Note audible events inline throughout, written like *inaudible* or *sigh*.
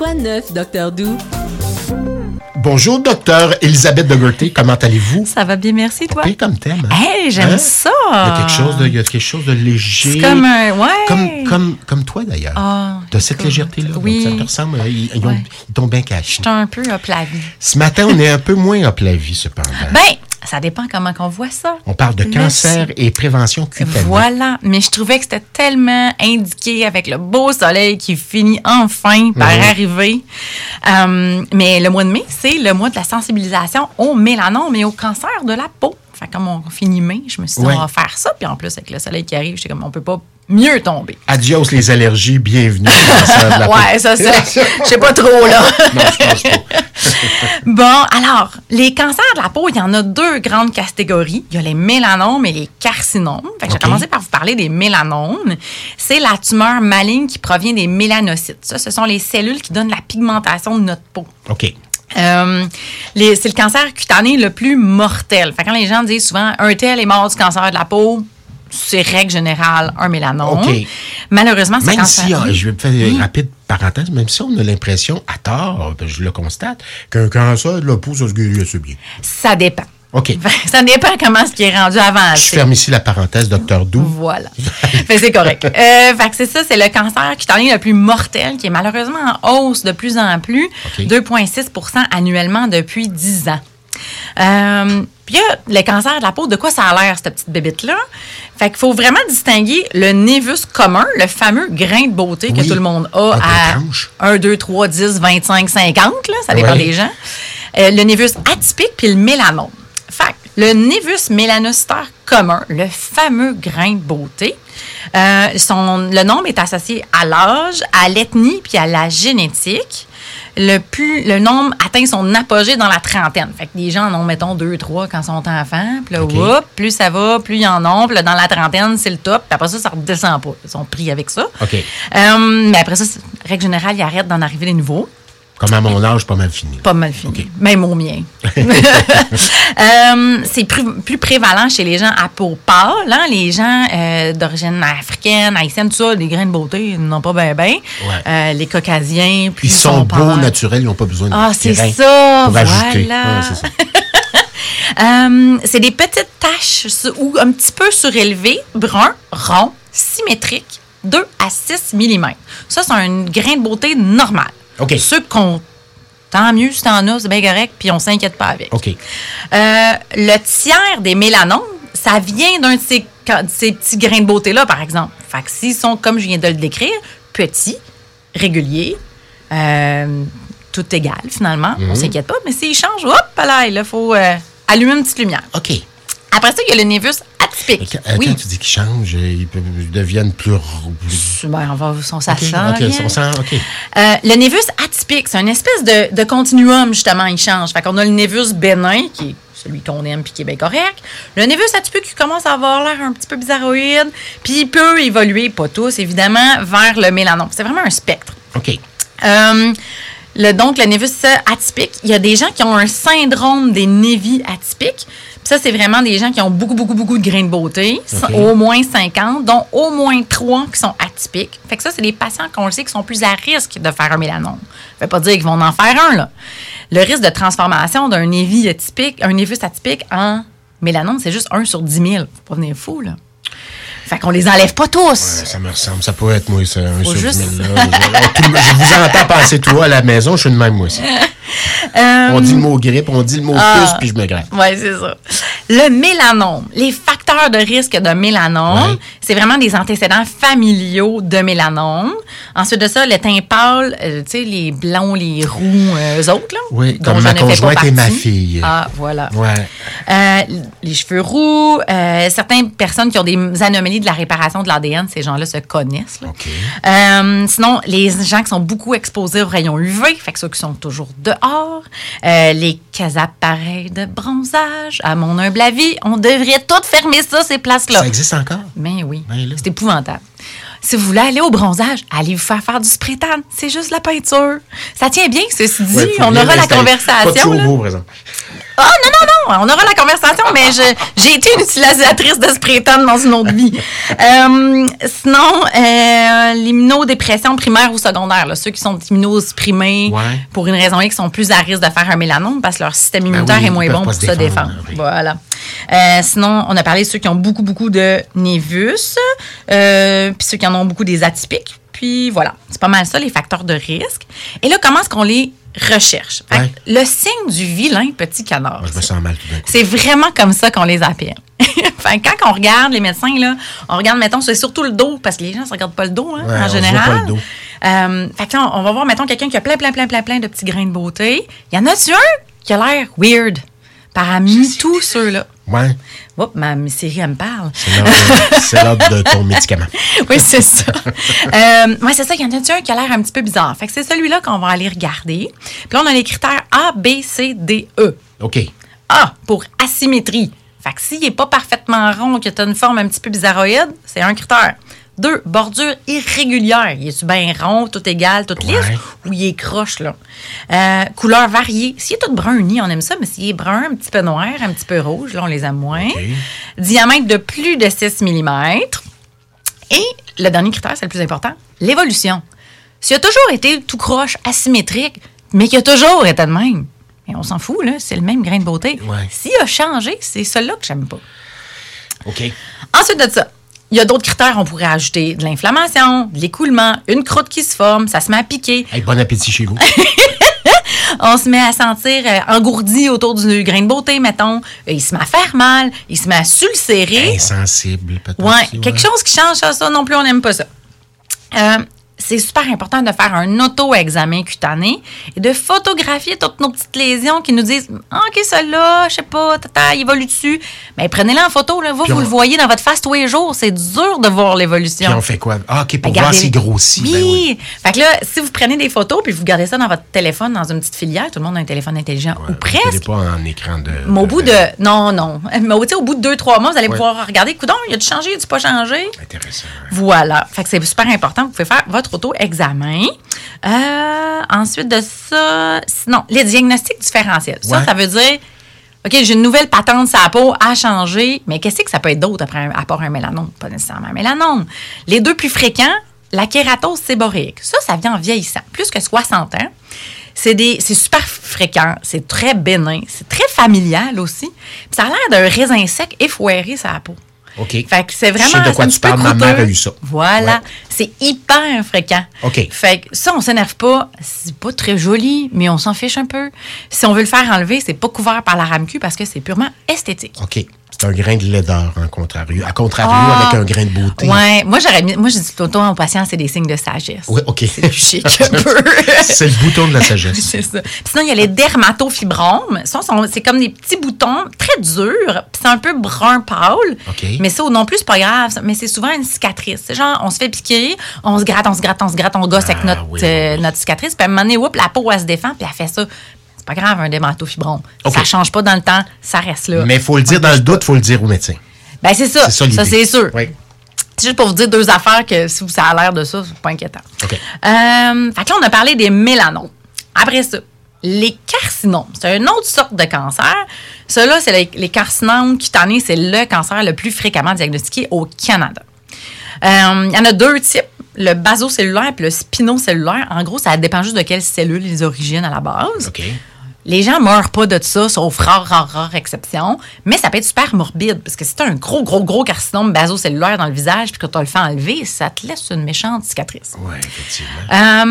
Quoi de neuf, Docteur Doux? Bonjour, docteur Elisabeth Dougherty. Comment allez-vous? Ça va bien, merci, toi? Bien comme thème. hein? Hey, j'aime Hein? ça. Il y a quelque chose de, il y a quelque chose de léger. C'est comme un. Ouais. Comme, comme, comme toi, d'ailleurs. Ah, de cette légèreté-là. Donc, oui. Ça te ressemble. euh, Ils, ils ont- Ouais. ils t'ont bien caché. Je suis un peu up la vie. Ce matin, on est un peu moins up la vie, cependant. Ben, ça dépend comment qu'on voit ça. on parle de Merci. cancer et prévention cutanée. Voilà, mais je trouvais que c'était tellement indiqué avec le beau soleil qui finit enfin par Mhm. arriver. Euh, mais le mois de mai, c'est le mois de la sensibilisation au mélanome et au cancer de la peau. Fait comme on finit mai, je me suis dit, Ouais. on va faire ça. Puis en plus, avec le soleil qui arrive, j'étais comme, on peut pas mieux tomber. Adios les allergies, bienvenue. *laughs* au cancer de la Ouais, ça, c'est. Je sais pas trop, là. Non, je pense pas. *laughs* Bon, alors, les cancers de la peau, il y en a deux grandes catégories. Il y a les mélanomes et les carcinomes. Fait que OK. J'ai commencé par vous parler des mélanomes. C'est la tumeur maligne qui provient des mélanocytes. Ça, ce sont les cellules qui donnent la pigmentation de notre peau. OK. Euh, c'est le cancer cutané le plus mortel. Fait que quand les gens disent souvent un tel est mort du cancer de la peau, c'est règle générale un mélanome. Malheureusement, c'est Même cancer. si, ah, je vais faire une rapide parenthèse, même si on a l'impression, à tort, ben, je le constate, qu'un cancer de la peau, ça se guérit assez bien. Ça dépend. OK. *laughs* Ça dépend comment ce qui est rendu avant. Je ferme ici la parenthèse, docteur Doux. Voilà. *laughs* c'est correct. Euh, fait que c'est ça, c'est le cancer cutané le plus mortel qui est malheureusement en hausse de plus en plus, OK. 2,6% annuellement depuis 10 ans. Euh, puis le cancer de la peau, de quoi ça a l'air, cette petite bébite-là? Fait qu'il faut vraiment distinguer le névus commun, le fameux grain de beauté que Oui. tout le monde a Ah, à des tranches. 1, 2, 3, 10, 25, 50, là, ça dépend Ouais. des gens. Euh, le névus atypique puis le mélanome. Fait que le névus mélanocytaire commun, le fameux grain de beauté, euh, son, le nombre est associé à l'âge, à l'ethnie puis à la génétique. Le, plus, le nombre atteint son apogée dans la trentaine. Fait que les gens en ont, mettons, deux, trois quand ils sont enfants. Puis là, OK. whoop, plus ça va, plus ils en ont. Puis là, dans la trentaine, c'est le top. Puis après ça, ça redescend pas. Ils sont pris avec ça. OK. Euh, mais après ça, règle générale, ils arrêtent d'en arriver des nouveaux. Comme à mon âge, pas mal fini. Pas mal fini. Même au mien. *laughs* *laughs* Euh, c'est plus, plus prévalent chez les gens à peau pâle. hein, Les gens euh, d'origine africaine, haïtienne, tout ça, les grains de beauté, ils n'ont pas bien, bien. Ouais. les caucasiens, puis Ils sont beaux, naturels, ils n'ont pas besoin de Ah, c'est ça, pour ajouter. voilà. Ouais, c'est ça. *laughs* Euh, c'est des petites taches ou un petit peu surélevées, bruns, ronds, symétriques, 2 à 6 mm. Ça, c'est un grain de beauté normal. OK. Ceux qu'on. Tant mieux si t'en as, c'est bien correct, puis on s'inquiète pas avec. OK. Euh, le tiers des mélanomes, ça vient d'un de ces, petits grains de beauté-là, par exemple. Fait que s'ils sont, comme je viens de le décrire, petits, réguliers, euh, tout égal, finalement, Mhm. on s'inquiète pas, mais s'ils changent, hop, là, il faut euh, allumer une petite lumière. OK. Après ça, il y a le névus atypique. Quand, euh, oui. quand tu dis qu'ils changent, euh, ils, deviennent plus. plus- Ben, on va, on, ça OK, sent OK, bien. on sent-. Euh, le névus atypique, c'est une espèce de, de continuum, justement, il change. Fait qu'on a le névus bénin, qui est celui qu'on aime puis qui est bien correct. Le névus atypique qui commence à avoir l'air un petit peu bizarroïde, puis il peut évoluer, pas tous, évidemment, vers le mélanome. C'est vraiment un spectre. OK. Euh, le, donc, le névus atypique, il y a des gens qui ont un syndrome des névis atypiques. Puis ça, c'est vraiment des gens qui ont beaucoup, beaucoup, beaucoup de grains de beauté, au moins 50, dont au moins 3 qui sont atypiques. Fait que ça, c'est des patients qu'on le sait qui sont plus à risque de faire un mélanome. Ça veut pas dire qu'ils vont en faire un, là. Le risque de transformation d'un névis atypique, un névus atypique en mélanome, c'est juste 1 sur 10 000. Faut pas venir fou, là. Fait qu'on les enlève pas tous. Ouais, ça me ressemble. Ça peut être moi, ça, un juste- 10 000, là. Je, tout je vous entends penser, toi, à la maison, je suis de même, moi aussi. *laughs* Euh, On dit le mot grippe, on dit le mot Ah. puce, puis je me gratte. Oui, c'est ça. Le mélanome, les facteurs de risque de mélanome, Ouais. c'est vraiment des antécédents familiaux de mélanome. Ensuite de ça, le teint pâle, euh, tu sais, les blonds, les roux, euh, eux autres, là. Oui, dont comme ma conjointe et ma fille. Ah, voilà. Ouais. Les cheveux roux, certaines personnes qui ont des anomalies de la réparation de l'ADN, ces gens-là se connaissent. là. OK. Sinon, les gens qui sont beaucoup exposés aux rayons UV, fait que ceux qui sont toujours dehors, euh, les appareils de bronzage, à mon humble avis, on devrait toutes fermer ça, ces places-là. Ça existe encore? Mais oui, Ben c'est épouvantable. Si vous voulez aller au bronzage, allez vous faire faire du spray tan. C'est juste la peinture. Ça tient bien, ceci dit. Ouais, on aura la l'installer. Pas de conversation. chaud là. beau, par exemple. Ah, non, non, non, on aura la conversation, mais j'ai été une utilisatrice de Spraytan dans une autre vie. *laughs* Euh, sinon, euh, l'immunodépression primaire ou secondaire, là, ceux qui sont immunosupprimés Ouais. pour une raison X sont plus à risque de faire un mélanome parce que leur système immunitaire oui, est moins bon pour se se défendre, défendre. oui. Voilà. Euh, sinon, on a parlé de ceux qui ont beaucoup, beaucoup de névus, euh, puis ceux qui en ont beaucoup des atypiques. Puis voilà, c'est pas mal ça, les facteurs de risque. Et là, comment est-ce qu'on les recherche? Fait que Ouais. Le signe du vilain petit canard. Moi, je me sens mal. C'est vraiment comme ça qu'on les appelle. *laughs* Quand on regarde les médecins, là, on regarde, mettons, c'est surtout le dos, parce que les gens ne se regardent pas le dos, hein, Ouais, on en voit général. pas le dos. Euh, fait là, on va voir, mettons, quelqu'un qui a plein, plein, plein, plein, plein de petits grains de beauté. Il y en a-tu un qui a l'air weird? Parmi tous ceux-là? Ouais, Oups, ma ma série, elle me parle. c'est l'heure *laughs* de- ton médicament. oui, c'est ça. euh, c'est ça. Il y en a un qui a l'air un petit peu bizarre. Fait que c'est celui-là qu'on va aller regarder. Puis là, on a les critères A, B, C, D, E. OK. A pour asymétrie. Fait que s'il n'est pas parfaitement rond, que tu as une forme un petit peu bizarroïde, c'est un critère. Deux, bordure irrégulière. Il est-tu bien rond, tout égal, tout lisse, Ouais. ou il est croche, là? Euh, couleur variée. S'il est tout brun uni, on aime ça, mais s'il est brun, un petit peu noir, un petit peu rouge, là, on les aime moins. Diamètre de plus de 6 mm. Et le dernier critère, c'est le plus important, l'évolution. S'il a toujours été tout croche, asymétrique, mais qu'il a toujours été de même, mais on s'en fout, là, c'est le même grain de beauté. Ouais. S'il a changé, c'est celui-là que j'aime pas. OK. Ensuite de ça, il y a d'autres critères. On pourrait ajouter de l'inflammation, de l'écoulement, une croûte qui se forme, ça se met à piquer, Hey, bon appétit chez vous. *laughs* on se met à sentir euh, engourdi autour du grain de beauté, mettons. Euh, Il se met à faire mal, il se met à s'ulcérer. Insensible, peut-être. Ouais, quelque chose qui change ça, ça non plus, on n'aime pas ça. Euh, c'est super important de faire un auto-examen cutané et de photographier toutes nos petites lésions qui nous disent OK, celle-là, je sais pas, tata, il évolue dessus. Mais prenez-la en photo, là. Vous, vous le voyez dans votre face tous les jours. C'est dur de voir l'évolution. Puis on fait quoi? Ah, OK, pour Ben, voir s'il grossit. Oui. Ben oui. Fait que là, si vous prenez des photos puis vous gardez ça dans votre téléphone, dans une petite filière, tout le monde a un téléphone intelligent ou presque. pas en écran de. Mais au bout de. Non, non. Mais au, bout de deux, trois mois, vous allez Ouais. pouvoir regarder. Coudon, il a-tu changé, il a-tu pas changé? Intéressant. Voilà. Fait que c'est super important. Vous pouvez faire votre auto-examen. Euh, ensuite de ça, sinon, les diagnostics différentiels. Ça, Ouais. ça veut dire, OK, j'ai une nouvelle patente sur la peau à changer, mais qu'est-ce que ça peut être d'autre après un- à part un mélanome? Pas nécessairement un mélanome. Les deux plus fréquents, la kératose séboréique. Ça, ça vient en vieillissant. Plus que 60 ans. C'est des, c'est super fréquent, c'est très bénin, c'est très familial aussi. Puis ça a l'air d'un raisin sec effoiré sur la peau. OK. Fait que c'est vraiment. Je sais de quoi un tu parles, ma mère a eu ça. Voilà. Ouais. C'est hyper fréquent. OK. Fait que ça, on s'énerve pas. C'est pas très joli, mais on s'en fiche un peu. Si on veut le faire enlever, c'est pas couvert par la RAMQ parce que c'est purement esthétique. OK. C'est un grain de laideur, en contrario. À contrario, Ah. avec un grain de beauté. Ouais, moi j'aurais mis, moi je dis tout aux patients, c'est des signes de sagesse. Oui, OK. C'est plus chic. *laughs* C'est le bouton de la sagesse. *laughs* C'est ça. Puis sinon, il y a les dermatofibromes. C'est comme des petits boutons très durs. Puis c'est un peu brun pâle. OK. Mais ça, non plus, c'est pas grave. Mais c'est souvent une cicatrice. C'est genre, on se fait piquer, on se gratte, on se gratte, on se gratte, on gosse avec Ah, notre, oui, euh, oui, notre cicatrice. Puis à un moment donné, whoop, la peau, elle se défend, puis elle fait ça. Pas grave, un dermatofibrome. OK. Ça change pas dans le temps, ça reste là. Mais il faut le dire dans le doute, il faut le dire au médecin. Ben, c'est ça. C'est ça Ça, c'est sûr. Oui. C'est juste pour vous dire deux affaires que si vous ça a l'air de ça, c'est pas inquiétant. OK. Euh, fait que là, on a parlé des mélanomes. Après ça, les carcinomes, c'est une autre sorte de cancer. Ceux-là, c'est les, les carcinomes cutanés, c'est le cancer le plus fréquemment diagnostiqué au Canada. Euh, Il y en a deux types, le basocellulaire et le spinocellulaire. En gros, ça dépend juste de quelle cellule les origines à la base. Les gens meurent pas de ça, sauf rare, rare, rare exception. Mais ça peut être super morbide, parce que si tu un gros, gros, gros carcinome basocellulaire dans le visage, puis que tu le fait enlever, ça te laisse une méchante cicatrice. Oui, effectivement.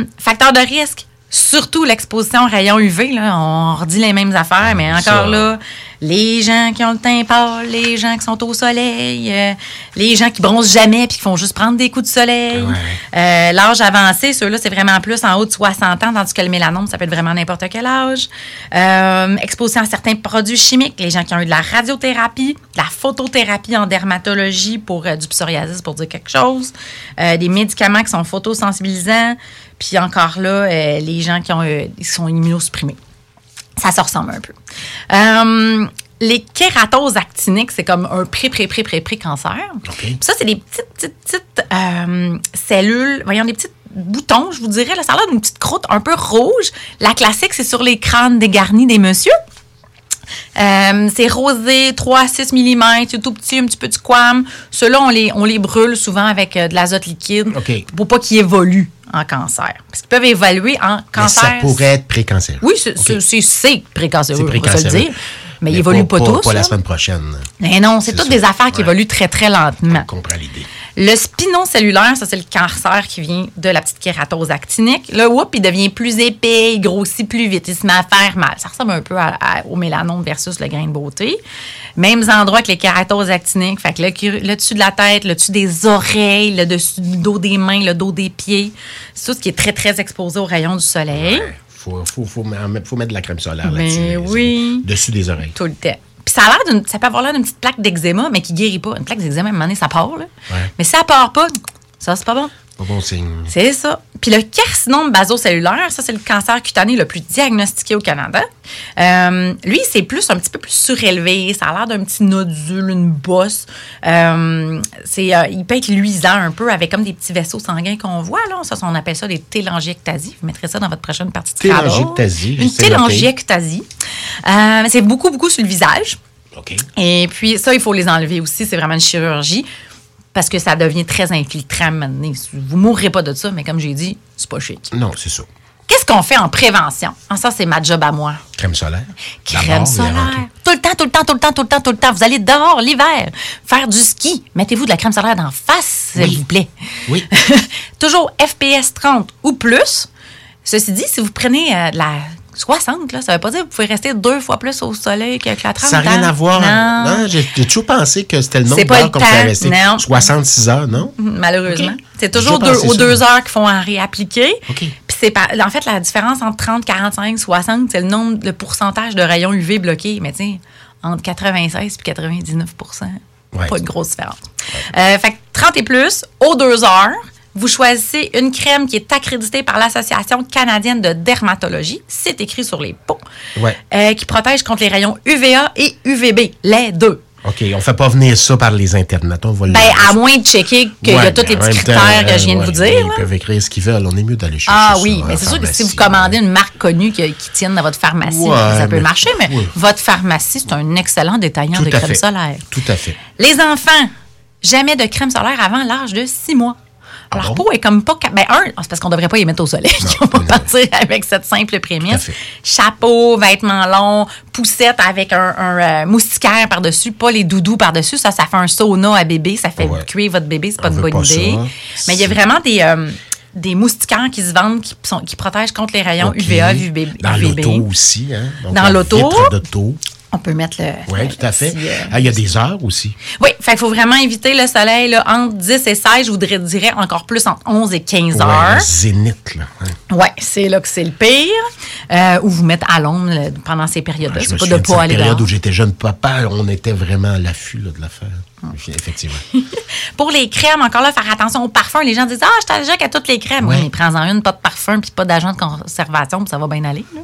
Euh, facteur de risque, surtout l'exposition aux rayons UV. Là, on redit les mêmes affaires, mais Ah, encore ça. là, les gens qui ont le teint pâle, les gens qui sont au soleil, euh, les gens qui bronzent jamais puis qui font juste prendre des coups de soleil. Ouais. Euh, L'âge avancé, ceux-là, c'est vraiment plus en haut de 60 ans, tandis que le mélanome, ça peut être vraiment n'importe quel âge. Euh, exposition à certains produits chimiques, les gens qui ont eu de la radiothérapie, de la photothérapie en dermatologie pour euh, du psoriasis, pour dire quelque chose, des médicaments qui sont photosensibilisants, puis encore là, les gens qui, ont, qui sont immunosupprimés. Ça se ressemble un peu. Euh, les kératoses actiniques, c'est comme un pré, pré, pré, pré, pré cancer. Ça, c'est des petites, petites, petites euh, cellules, voyons, des petits boutons, je vous dirais. Là, ça a l'air d'une petite croûte un peu rouge. La classique, c'est sur les crânes dégarnis des messieurs. Euh, c'est rosé, 3 à 6 mm, c'est tout petit, un petit peu de squam. Ceux-là, on les, on les brûle souvent avec euh, de l'azote liquide pour pas qu'ils évoluent en cancer. Parce qu'ils peuvent évoluer en Mais cancer. ça pourrait être précancéreux. Oui, c'est c'est précancéreux, on va se le dire. Mais, ils évoluent pas, tous. Pas la semaine prochaine. Mais non, c'est toutes des affaires qui Ouais. évoluent très, très lentement. On comprend l'idée. Le spinocellulaire, ça, c'est le cancer qui vient de la petite kératose actinique. Là, whoop, il devient plus épais, il grossit plus vite, il se met à faire mal. Ça ressemble un peu à- à- au mélanome versus le grain de beauté. Mêmes endroits que les kératoses actiniques. Fait que le, dessus de la tête, le dessus des oreilles, le dessus du dos des mains, le dos des pieds. C'est tout ce qui est très, très exposé aux rayons du soleil. Ouais. Faut, faut, faut, mettre- faut mettre de la crème solaire Mais là-dessus. oui. Dessus des oreilles. Tout le temps. Puis ça a l'air d'une, ça peut avoir l'air d'une petite plaque d'eczéma, mais qui guérit pas. Une plaque d'eczéma, à un moment donné, ça part, là. Ouais. Mais si ça part pas, ça, c'est pas bon. Pas bon signe. C'est ça. Puis le carcinome basocellulaire, ça, c'est le cancer cutané le plus diagnostiqué au Canada. Euh, lui, c'est plus un petit peu plus surélevé. Ça a l'air d'un petit nodule, une bosse. Euh, c'est, euh, il peut être luisant un peu avec comme des petits vaisseaux sanguins qu'on voit. Là. Ça, on appelle ça des télangiectasies. Vous mettrez ça dans votre prochaine partie de. Télangiectasie, Une télangiectasie. C'est beaucoup, beaucoup sur le visage. OK. Et puis, ça, il faut les enlever aussi. C'est vraiment une chirurgie parce que ça devient très infiltrant maintenant. Vous mourrez pas de ça, mais comme j'ai dit, c'est pas chic. Non, c'est ça. Qu'est-ce qu'on fait en prévention? Ah, ça, c'est ma job à moi. Crème solaire. Crème solaire. tout. Le temps, tout le temps, tout le temps, tout le temps, tout le temps. Vous allez dehors l'hiver, faire du ski. Mettez-vous de la crème solaire d'en face, s'il vous plaît. Oui. *laughs* Toujours FPS 30 ou plus. Ceci dit, si vous prenez euh, de la 60, là, ça veut pas dire que vous pouvez rester deux fois plus au soleil qu'avec la 30. Ça n'a rien à voir. Non. Non, j'ai j'ai toujours pensé que c'était le nombre d'heures qu'on pouvait rester. non. 66 heures, non? malheureusement. Ok. C'est toujours deux, aux ça. deux heures qu'il faut en réappliquer. OK. Puis c'est pas, en fait, la différence entre 30, 45, 60, c'est le nombre, le pourcentage de rayons UV bloqués. Mais sais, entre 96 et 99% Ouais. pas de grosse différence. Euh, fait que 30 et plus, aux deux heures, vous choisissez une crème qui est accréditée par l'Association canadienne de dermatologie. C'est écrit sur les pots. Ouais. Euh, qui protège contre les rayons UVA et UVB, les deux. OK, on fait pas venir ça par les internets. On va Ben, à moins de checker qu'il y a tous les petits temps, critères que je viens de vous dire. Ils là. peuvent écrire ce qu'ils veulent. On est mieux d'aller chercher Ah oui, en mais c'est sûr que si vous pharmacie, commandez une marque connue qui, qui tienne dans votre pharmacie, Ouais, ça peut mais- marcher, mais votre pharmacie, c'est un excellent détaillant Tout de crème fait. solaire. Tout à fait. Les enfants, jamais de crème solaire avant l'âge de 6 mois. Ah Leur bon? peau est comme pas. Ben, un, c'est parce qu'on devrait pas y mettre au soleil. *laughs* On va partir avec cette simple prémisse. Chapeau, vêtements longs, poussette avec un, un, euh, moustiquaire par-dessus, pas les doudous par-dessus. Ça, ça fait un sauna à bébé. Ça fait Ouais. cuire votre bébé. C'est pas On une bonne pas idée. ça. Mais il y a vraiment des. euh, des moustiquaires qui se vendent, qui, sont, qui protègent contre les rayons. UVA, UVB. Dans l'auto aussi. Hein? Donc, Dans la l'auto? On peut mettre le. Oui, tout à fait. petit, euh, Ah, Il y a des heures aussi. oui, qu'il faut vraiment éviter le soleil là, entre 10 et 16. Je vous dirais, encore plus entre 11 et 15 Ouais, heures. le zénith, là. hein. Ouais, c'est là que c'est le pire. Euh, ou vous mettre à l'ombre là, pendant ces périodes-là. Je c'est me pas de pas aller période où j'étais jeune papa, on était vraiment à l'affût là, de l'affaire. Effectivement. *laughs* Pour les crèmes, encore là, faire attention aux parfums. Les gens disent Ah, je suis allergique à toutes les crèmes. Oui, mais prends-en une, pas de parfum, puis pas d'agent de conservation, puis ça va bien aller. là.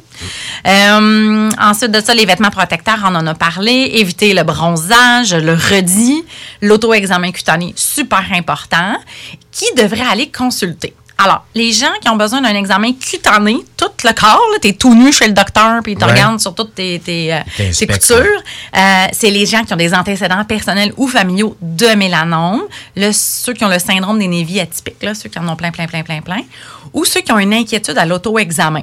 Euh, ensuite de ça, les vêtements protecteurs, on en a parlé. Éviter le bronzage, le redit, l'auto-examen cutané, super important. Qui devrait aller consulter? Alors, les gens qui ont besoin d'un examen cutané, tout le corps, tu es tout nu chez le docteur, puis il te Ouais. regarde sur toutes tes, tes, euh, tes coutures. Euh, c'est les gens qui ont des antécédents personnels ou familiaux de mélanome, le, ceux qui ont le syndrome des névis atypiques, là, ceux qui en ont plein, plein, plein, plein, plein, ou ceux qui ont une inquiétude à l'auto-examen.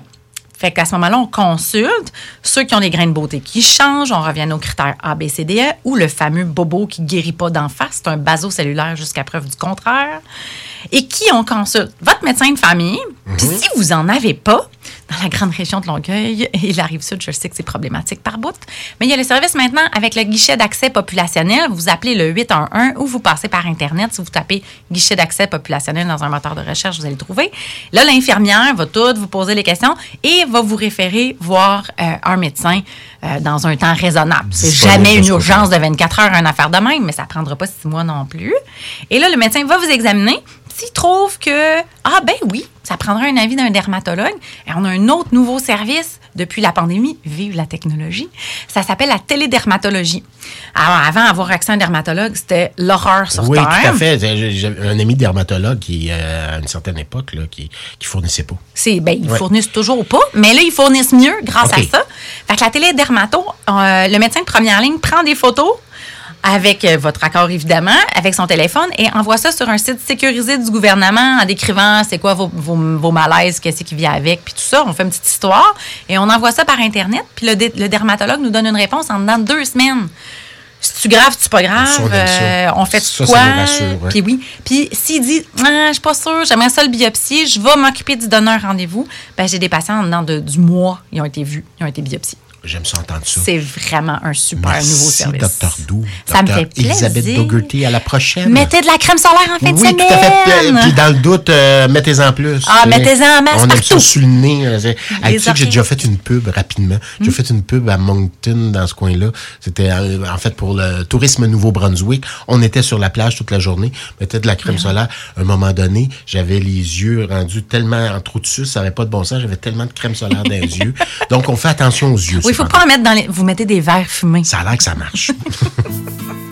Fait qu'à ce moment-là, on consulte ceux qui ont des grains de beauté qui changent, on revient aux critères A, B, C, D, E, ou le fameux bobo qui guérit pas d'en face, c'est un basocellulaire jusqu'à preuve du contraire. Et qui on consulte? Votre médecin de famille. Puis si vous en avez pas, dans la grande région de Longueuil et la Rive-Sud, je sais que c'est problématique par bout, mais il y a le service maintenant avec le guichet d'accès populationnel. Vous appelez le 811 ou vous passez par Internet. Si vous tapez guichet d'accès populationnel dans un moteur de recherche, vous allez le trouver. Là, l'infirmière va tout vous poser les questions et va vous référer voir euh, un médecin euh, dans un temps raisonnable. C'est jamais une ce urgence de 24 heures, une affaire de même, mais ça prendra pas six mois non plus. Et là, le médecin va vous examiner. S'il trouve que, ah ben oui, ça prendra un avis d'un dermatologue, et on a un autre nouveau service, depuis la pandémie, vive la technologie. Ça s'appelle la télédermatologie. Alors, avant, avoir accès à un dermatologue, c'était l'horreur sur Oui, Terre. tout à fait. J'ai un ami dermatologue qui, euh, à une certaine époque, là, qui, qui fournissait pas. C'est, ben, ils Ouais. fournissent toujours pas, mais là, ils fournissent mieux grâce à ça. Fait que la télédermato, euh, le médecin de première ligne prend des photos avec euh, votre accord, évidemment, avec son téléphone et envoie ça sur un site sécurisé du gouvernement en décrivant c'est quoi vos, vos, vos malaises, qu'est-ce qui vient avec, puis tout ça. On fait une petite histoire et on envoie ça par Internet. Puis le, le dermatologue nous donne une réponse en dedans de deux semaines. C'est-tu grave, c'est pas grave? On. Euh, fait Ça, ça quoi? Puis oui. Puis s'il dit, ah, je suis pas sûre, j'aimerais ça le biopsier, je vais m'occuper d'y donner un rendez-vous, ben, j'ai des patients en dedans de, du mois, ils ont été vus, ils ont été biopsiés. J'aime ça entendre ça. C'est vraiment un super Merci, nouveau service. Dr. Doux. Ça me fait plaisir. Elisabeth Dougherty, à la prochaine. Mettez de la crème solaire en fin de oui, semaine. tout à fait. Puis, Puis dans le doute, euh, mettez-en plus. Ah, mettez-en en masse On aime partout. ça sur le nez. euh, sais que j'ai déjà fait une pub rapidement. Hmm. J'ai fait une pub à Moncton, dans ce coin-là. C'était euh, en fait pour le tourisme Nouveau-Brunswick. On était sur la plage toute la journée, mettait de la crème solaire. À un moment donné, j'avais les yeux rendus tellement en trou de suce, ça n'avait pas de bon sens. J'avais tellement de crème solaire dans les *laughs* yeux. Donc, on fait attention aux yeux. Oui, il faut cependant. pas en mettre dans les. Vous mettez des verres fumés. Ça a l'air que ça marche. *laughs*